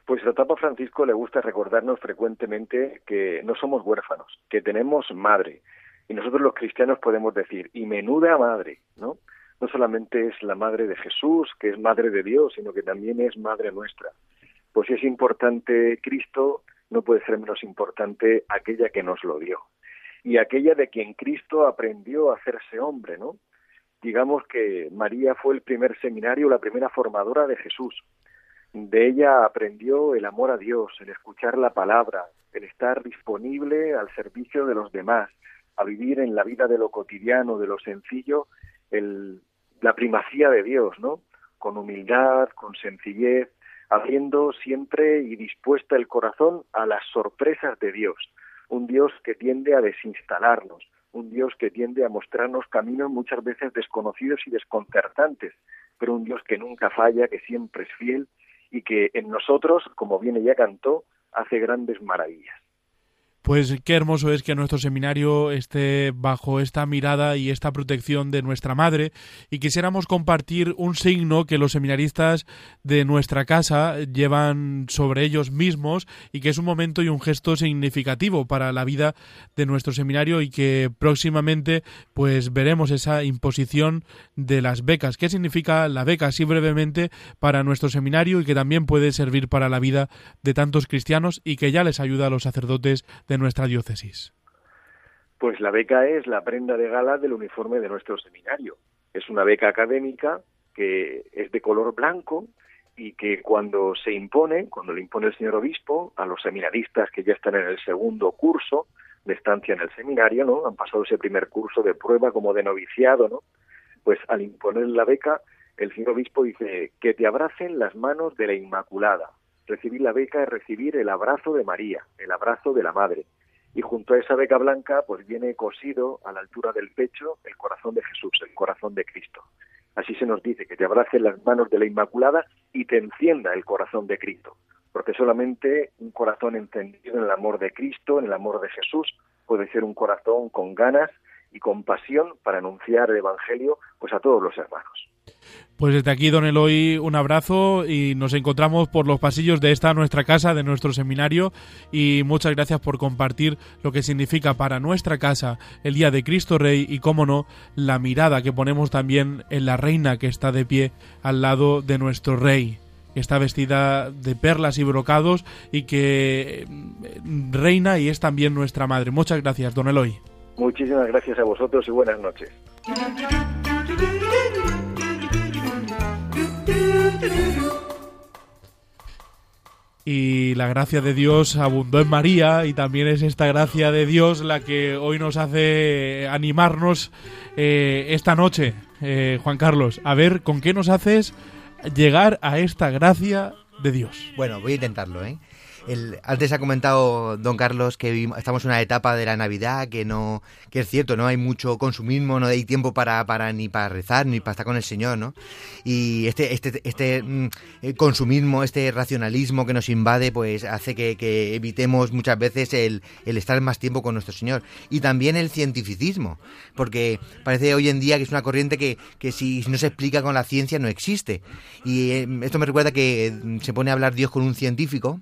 Pues al Papa Francisco le gusta recordarnos frecuentemente que no somos huérfanos, que tenemos madre. Y nosotros los cristianos podemos decir, y menuda madre, ¿no? No solamente es la madre de Jesús, que es madre de Dios, sino que también es madre nuestra. Pues si es importante Cristo, no puede ser menos importante aquella que nos lo dio y aquella de quien Cristo aprendió a hacerse hombre, ¿no? Digamos que María fue el primer seminario, la primera formadora de Jesús. De ella aprendió el amor a Dios, el escuchar la palabra, el estar disponible al servicio de los demás, a vivir en la vida de lo cotidiano, de lo sencillo, el, la primacía de Dios, ¿no? Con humildad, con sencillez, haciendo siempre y dispuesta el corazón a las sorpresas de Dios un Dios que tiende a desinstalarnos, un Dios que tiende a mostrarnos caminos muchas veces desconocidos y desconcertantes, pero un Dios que nunca falla, que siempre es fiel y que en nosotros, como bien ella cantó, hace grandes maravillas. Pues qué hermoso es que nuestro seminario esté bajo esta mirada y esta protección de nuestra madre y quisiéramos compartir un signo que los seminaristas de nuestra casa llevan sobre ellos mismos y que es un momento y un gesto significativo para la vida de nuestro seminario y que próximamente pues veremos esa imposición de las becas. ¿Qué significa la beca? Así brevemente para nuestro seminario y que también puede servir para la vida de tantos cristianos y que ya les ayuda a los sacerdotes de nuestra diócesis? Pues la beca es la prenda de gala del uniforme de nuestro seminario. Es una beca académica que es de color blanco y que cuando se impone, cuando le impone el señor obispo a los seminaristas que ya están en el segundo curso de estancia en el seminario, ¿no? Han pasado ese primer curso de prueba como de noviciado, ¿no? Pues al imponer la beca, el señor obispo dice que te abracen las manos de la Inmaculada, recibir la beca es recibir el abrazo de María, el abrazo de la Madre. Y junto a esa beca blanca, pues viene cosido a la altura del pecho el corazón de Jesús, el corazón de Cristo. Así se nos dice, que te abrace las manos de la Inmaculada y te encienda el corazón de Cristo. Porque solamente un corazón entendido en el amor de Cristo, en el amor de Jesús, puede ser un corazón con ganas y con pasión para anunciar el Evangelio pues a todos los hermanos. Pues desde aquí, don Eloy, un abrazo y nos encontramos por los pasillos de esta nuestra casa, de nuestro seminario y muchas gracias por compartir lo que significa para nuestra casa el Día de Cristo Rey y, cómo no, la mirada que ponemos también en la reina que está de pie al lado de nuestro Rey que está vestida de perlas y brocados y que mm, reina y es también nuestra madre. Muchas gracias, don Eloy. Muchísimas gracias a vosotros y buenas noches. Y la gracia de Dios abundó en María y también es esta gracia de Dios la que hoy nos hace animarnos eh, esta noche, eh, Juan Carlos, a ver con qué nos haces llegar a esta gracia de Dios. Bueno, voy a intentarlo, ¿eh? El, antes ha comentado don Carlos que estamos en una etapa de la Navidad que no que es cierto, no hay mucho consumismo, no hay tiempo para, para ni para rezar ni para estar con el Señor, ¿no? Y este este este mm, eh, consumismo, este racionalismo que nos invade, pues hace que, evitemos muchas veces el, el, estar más tiempo con nuestro Señor y también el cientificismo, porque parece hoy en día que es una corriente que, que si no se explica con la ciencia no existe. Y eh, esto me recuerda que mm, se pone a hablar Dios con un científico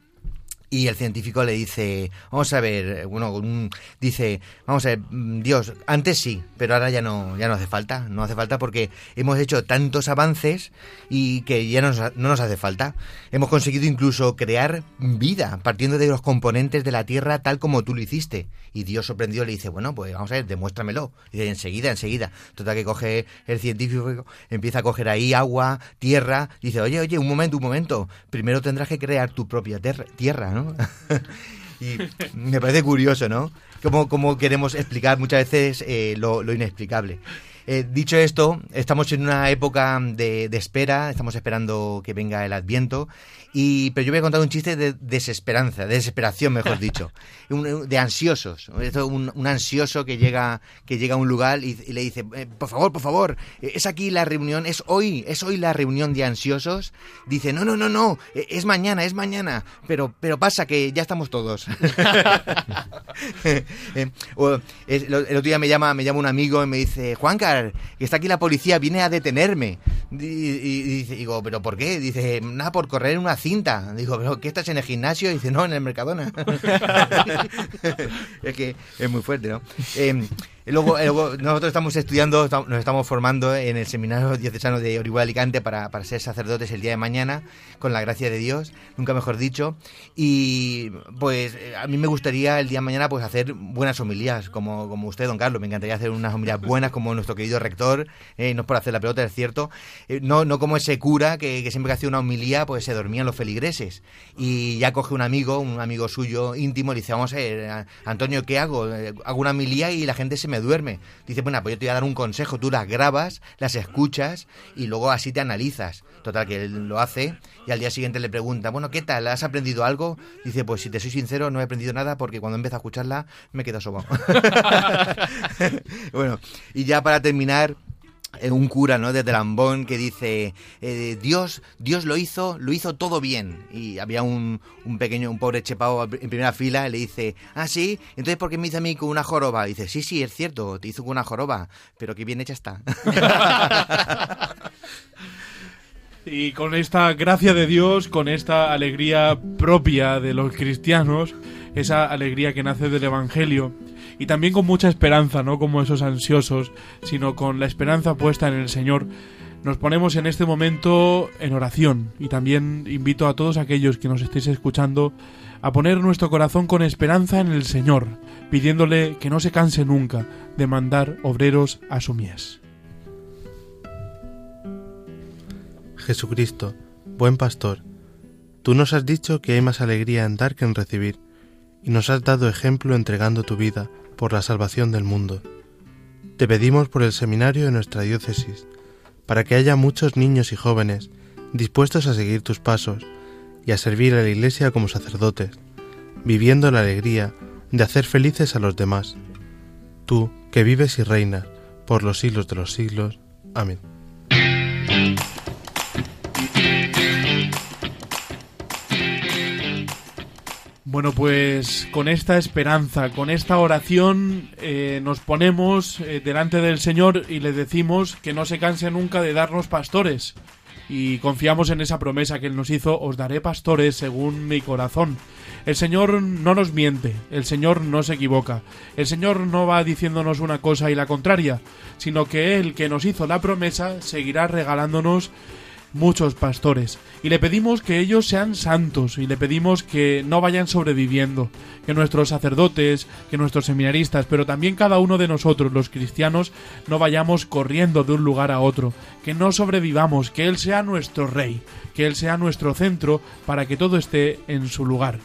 y el científico le dice, vamos a ver, bueno, dice, vamos a ver, Dios, antes sí, pero ahora ya no, ya no hace falta, no hace falta porque hemos hecho tantos avances y que ya no nos, no nos hace falta. Hemos conseguido incluso crear vida partiendo de los componentes de la Tierra tal como tú lo hiciste. Y Dios sorprendido le dice, bueno, pues vamos a ver, demuéstramelo. Y dice, enseguida, enseguida. Total que coge el científico, empieza a coger ahí agua, tierra, dice, oye, oye, un momento, un momento, primero tendrás que crear tu propia tierra, ¿no? y me parece curioso, ¿no? Como, queremos explicar muchas veces eh, lo, inexplicable. Eh, dicho esto, estamos en una época de, espera, estamos esperando que venga el Adviento, y, pero yo voy a contar un chiste de desesperanza, de desesperación, mejor dicho, de ansiosos. Un, un, ansioso que llega, que llega a un lugar y, le dice, eh, por favor, por favor, es aquí la reunión, es hoy, es hoy la reunión de ansiosos. Dice, no, no, no, no, es mañana, es mañana, pero, pero pasa que ya estamos todos. Eh, el, otro día me llama, me llama un amigo y me dice, Juanca, que está aquí la policía, viene a detenerme. Y, digo, ¿pero por qué? Dice, nada, por correr una cinta. Digo, ¿pero qué estás en el gimnasio? Y dice, no, en el Mercadona. es que es muy fuerte, ¿no? Em, Luego, nosotros estamos estudiando, nos estamos formando en el Seminario Diocesano de Orihuela Alicante para, para, ser sacerdotes el día de mañana, con la gracia de Dios, nunca mejor dicho. Y pues a mí me gustaría el día de mañana pues hacer buenas homilías, como, como usted, don Carlos. Me encantaría hacer unas homilías buenas como nuestro querido rector, eh, no es por hacer la pelota, es cierto. Eh, no, no como ese cura que, siempre que hacía una homilía pues se dormían los feligreses. Y ya coge un amigo, un amigo suyo íntimo, y le dice, vamos a ver, Antonio, ¿qué hago? Eh, hago una homilía y la gente se me duerme. Dice, bueno, pues yo te voy a dar un consejo, tú las grabas, las escuchas y luego así te analizas. Total, que él lo hace y al día siguiente le pregunta, bueno, ¿qué tal? ¿Has aprendido algo? Dice, pues si te soy sincero, no he aprendido nada porque cuando empiezo a escucharla me quedo sobado. bueno, y ya para terminar, un cura, ¿no? De Lambón que dice eh, Dios, Dios lo hizo, lo hizo todo bien. Y había un, un pequeño, un pobre chepao en primera fila y le dice, ah, sí, entonces ¿por qué me hizo a mí con una joroba? Y dice, sí, sí, es cierto, te hizo con una joroba, pero qué bien hecha está. y con esta gracia de Dios, con esta alegría propia de los cristianos, esa alegría que nace del Evangelio, y también con mucha esperanza, no como esos ansiosos, sino con la esperanza puesta en el Señor. Nos ponemos en este momento en oración y también invito a todos aquellos que nos estéis escuchando a poner nuestro corazón con esperanza en el Señor, pidiéndole que no se canse nunca de mandar obreros a su mies. Jesucristo, buen pastor, tú nos has dicho que hay más alegría en dar que en recibir, y nos has dado ejemplo entregando tu vida por la salvación del mundo. Te pedimos por el seminario de nuestra diócesis, para que haya muchos niños y jóvenes dispuestos a seguir tus pasos y a servir a la Iglesia como sacerdotes, viviendo la alegría de hacer felices a los demás. Tú, que vives y reinas por los siglos de los siglos. Amén. Bueno, pues con esta esperanza, con esta oración, eh, nos ponemos eh, delante del Señor y le decimos que no se canse nunca de darnos pastores. Y confiamos en esa promesa que Él nos hizo, os daré pastores según mi corazón. El Señor no nos miente, el Señor no se equivoca, el Señor no va diciéndonos una cosa y la contraria, sino que Él que nos hizo la promesa seguirá regalándonos muchos pastores y le pedimos que ellos sean santos y le pedimos que no vayan sobreviviendo, que nuestros sacerdotes, que nuestros seminaristas, pero también cada uno de nosotros los cristianos no vayamos corriendo de un lugar a otro, que no sobrevivamos, que Él sea nuestro rey, que Él sea nuestro centro para que todo esté en su lugar.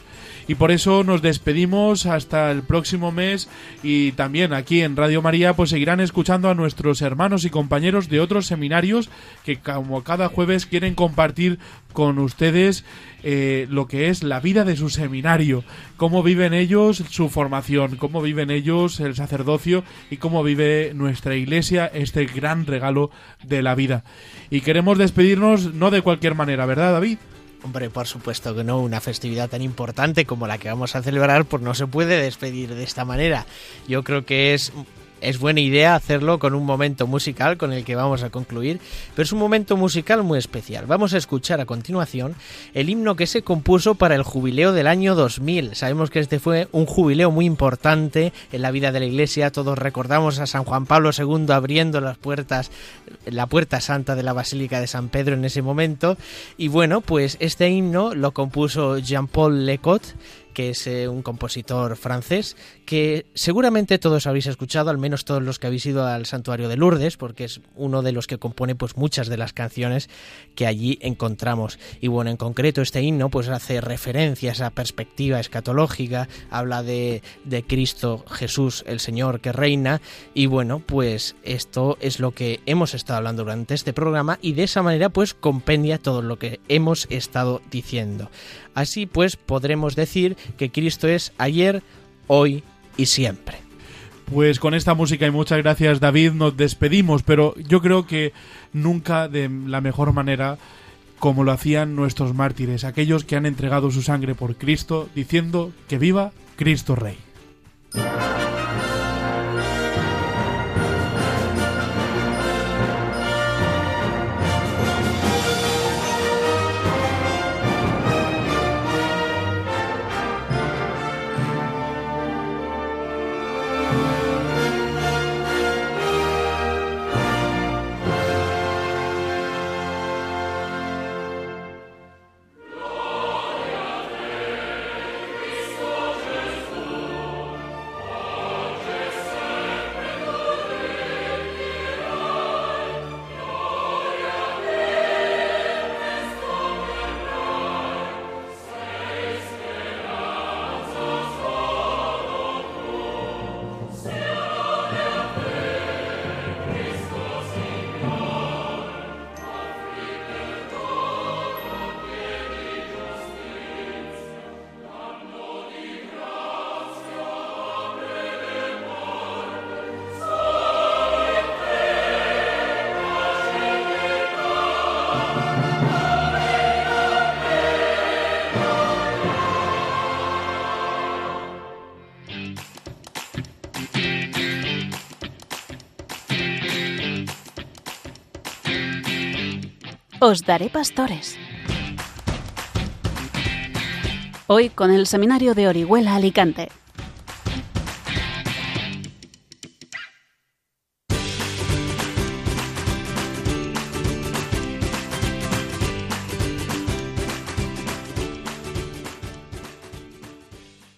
Y por eso nos despedimos hasta el próximo mes y también aquí en Radio María pues seguirán escuchando a nuestros hermanos y compañeros de otros seminarios que como cada jueves quieren compartir con ustedes eh, lo que es la vida de su seminario, cómo viven ellos su formación, cómo viven ellos el sacerdocio y cómo vive nuestra iglesia este gran regalo de la vida. Y queremos despedirnos no de cualquier manera, ¿verdad David? Hombre, por supuesto que no, una festividad tan importante como la que vamos a celebrar, pues no se puede despedir de esta manera. Yo creo que es es buena idea hacerlo con un momento musical con el que vamos a concluir, pero es un momento musical muy especial. Vamos a escuchar a continuación el himno que se compuso para el jubileo del año 2000. Sabemos que este fue un jubileo muy importante en la vida de la Iglesia. Todos recordamos a San Juan Pablo II abriendo las puertas, la puerta santa de la Basílica de San Pedro en ese momento. Y bueno, pues este himno lo compuso Jean-Paul Lecot que es eh, un compositor francés que seguramente todos habéis escuchado, al menos todos los que habéis ido al santuario de Lourdes, porque es uno de los que compone pues muchas de las canciones que allí encontramos. Y bueno, en concreto este himno pues hace referencia a esa perspectiva escatológica, habla de, de Cristo Jesús el Señor que reina y bueno, pues esto es lo que hemos estado hablando durante este programa y de esa manera pues compendia todo lo que hemos estado diciendo. Así pues podremos decir que Cristo es ayer, hoy y siempre. Pues con esta música y muchas gracias David nos despedimos, pero yo creo que nunca de la mejor manera como lo hacían nuestros mártires, aquellos que han entregado su sangre por Cristo, diciendo que viva Cristo Rey. Os daré pastores. Hoy con el Seminario de Orihuela Alicante.